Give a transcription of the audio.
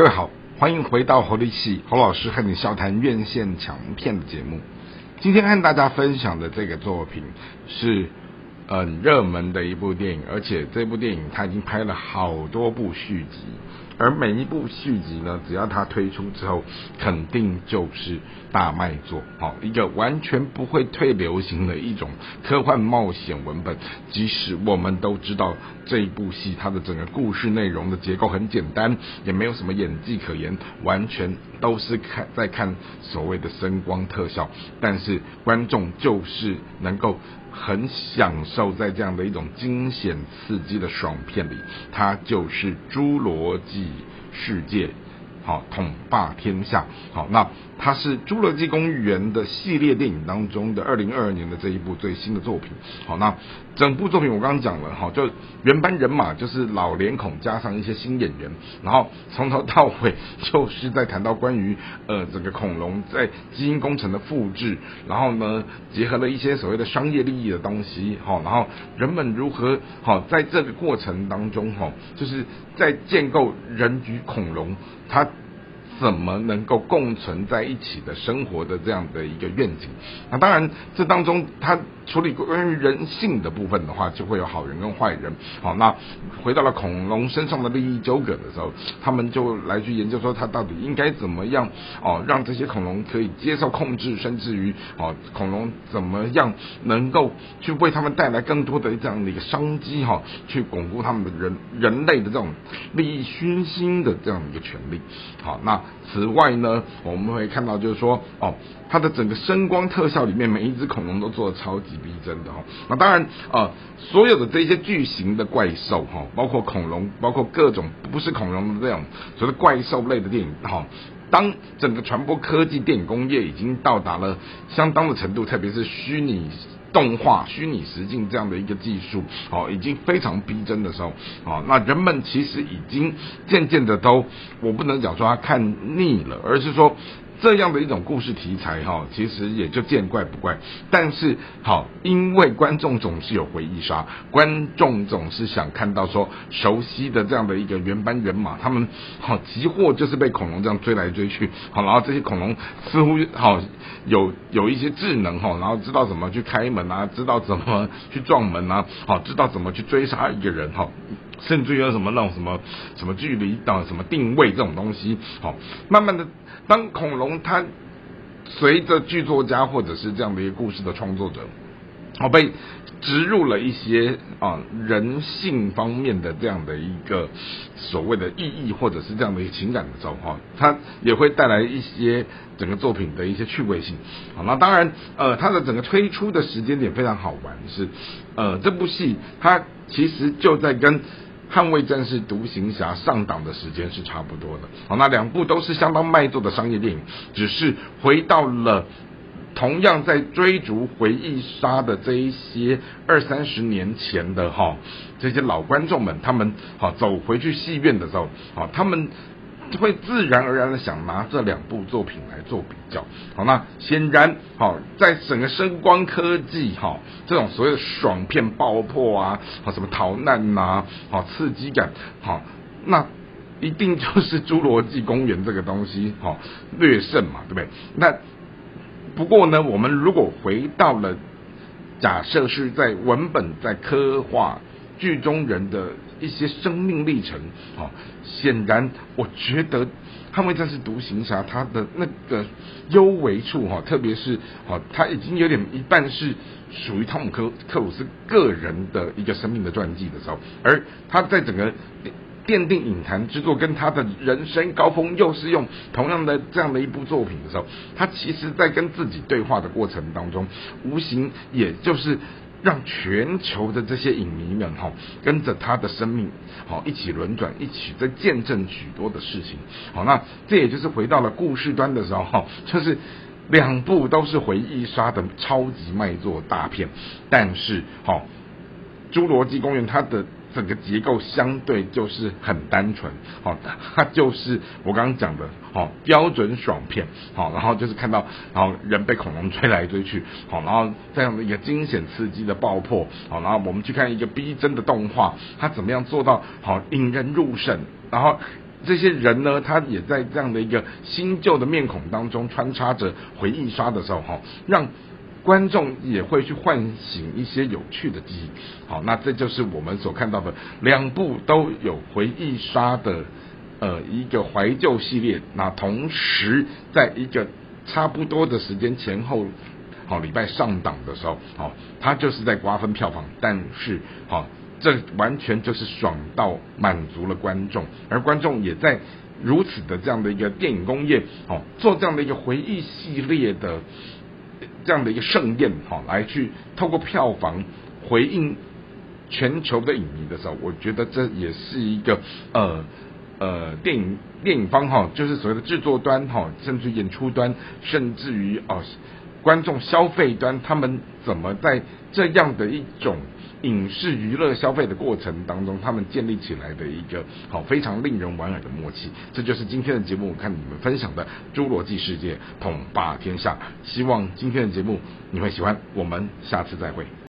各位好，欢迎回到侯立戏侯老师和你笑谈院线强片的节目。今天和大家分享的这个作品是很热门的一部电影，而且这部电影它已经拍了好多部续集。而每一部续集呢，只要它推出之后，肯定就是大卖座，好一个完全不会退流行的一种科幻冒险文本。即使我们都知道这一部戏它的整个故事内容的结构很简单，也没有什么演技可言，完全都是看在看所谓的声光特效，但是观众就是能够。很享受在这样的一种惊险刺激的爽片里，它就是《侏罗纪世界》。好，统霸天下。好，那它是《侏罗纪公园》的系列电影当中的二零二二年的这一部最新的作品。好，那整部作品我刚刚讲了，哈，就原班人马，就是老脸孔加上一些新演员，然后从头到尾 就是在谈到关于呃整个恐龙在基因工程的复制，然后呢结合了一些所谓的商业利益的东西，哈，然后人们如何好在这个过程当中，哈，就是在建构人与恐龙。它怎么能够共存在一起的生活的这样的一个愿景？那当然，这当中它处理关于人性的部分的话，就会有好人跟坏人。好，那回到了恐龙身上的利益纠葛的时候，他们就来去研究说，它到底应该怎么样哦，让这些恐龙可以接受控制，甚至于哦，恐龙怎么样能够去为他们带来更多的这样的一个商机哈，去巩固他们的人人类的这种利益熏心的这样的一个权利。好，那。此外呢，我们会看到就是说，哦，它的整个声光特效里面，每一只恐龙都做的超级逼真的哈。那当然，呃，所有的这些巨型的怪兽哈，包括恐龙，包括各种不是恐龙的这种所谓怪兽类的电影哈，当整个传播科技电影工业已经到达了相当的程度，特别是虚拟。动画、虚拟实境这样的一个技术，哦，已经非常逼真的时候，哦，那人们其实已经渐渐的都，我不能讲说他看腻了，而是说。这样的一种故事题材哈，其实也就见怪不怪。但是好，因为观众总是有回忆杀，观众总是想看到说熟悉的这样的一个原班人马，他们好急祸就是被恐龙这样追来追去，好，然后这些恐龙似乎好有有一些智能哈，然后知道怎么去开门啊，知道怎么去撞门啊，好，知道怎么去追杀一个人哈，甚至于有什么那种什么什么距离啊什么定位这种东西，好，慢慢的。当恐龙它随着剧作家或者是这样的一个故事的创作者，哦被植入了一些啊人性方面的这样的一个所谓的意义或者是这样的一个情感的时候，哈，它也会带来一些整个作品的一些趣味性。好，那当然，呃，它的整个推出的时间点非常好玩，是呃这部戏它其实就在跟。捍卫战士、独行侠上档的时间是差不多的，好，那两部都是相当卖座的商业电影，只是回到了同样在追逐回忆杀的这一些二三十年前的哈这些老观众们，他们好走回去戏院的时候，好他们。会自然而然的想拿这两部作品来做比较，好，那显然，好，在整个声光科技，哈，这种所谓的爽片爆破啊，好，什么逃难呐，好，刺激感，好，那一定就是《侏罗纪公园》这个东西，好，略胜嘛，对不对？那不过呢，我们如果回到了假设是在文本在刻画剧中人的。一些生命历程，哦，显然我觉得《捍卫战士独行侠》他的那个幽微处，哈，特别是，哦，他已经有点一半是属于汤姆克克鲁斯个人的一个生命的传记的时候，而他在整个奠定影坛之作跟他的人生高峰又是用同样的这样的一部作品的时候，他其实在跟自己对话的过程当中，无形也就是。让全球的这些影迷们哈跟着他的生命好一起轮转，一起在见证许多的事情。好，那这也就是回到了故事端的时候哈，就是两部都是回忆杀的超级卖座大片，但是好《侏罗纪公园》它的。整个结构相对就是很单纯，好，它就是我刚刚讲的，好标准爽片，好，然后就是看到，然后人被恐龙追来追去，好，然后这样的一个惊险刺激的爆破，好，然后我们去看一个逼真的动画，它怎么样做到好引人入胜，然后这些人呢，他也在这样的一个新旧的面孔当中穿插着回忆杀的时候，哈，让观众也会去唤醒一些有趣的记忆。好，那这就是我们所看到的两部都有回忆杀的呃一个怀旧系列。那同时在一个差不多的时间前后，好礼拜上档的时候，好，它就是在瓜分票房，但是好。这完全就是爽到满足了观众，而观众也在如此的这样的一个电影工业哦，做这样的一个回忆系列的这样的一个盛宴哈，来去透过票房回应全球的影迷的时候，我觉得这也是一个呃呃电影电影方哈，就是所谓的制作端哈，甚至演出端，甚至于哦观众消费端，他们怎么在这样的一种。影视娱乐消费的过程当中，他们建立起来的一个好非常令人莞尔的默契，这就是今天的节目。我看你们分享的《侏罗纪世界》统霸天下，希望今天的节目你会喜欢。我们下次再会。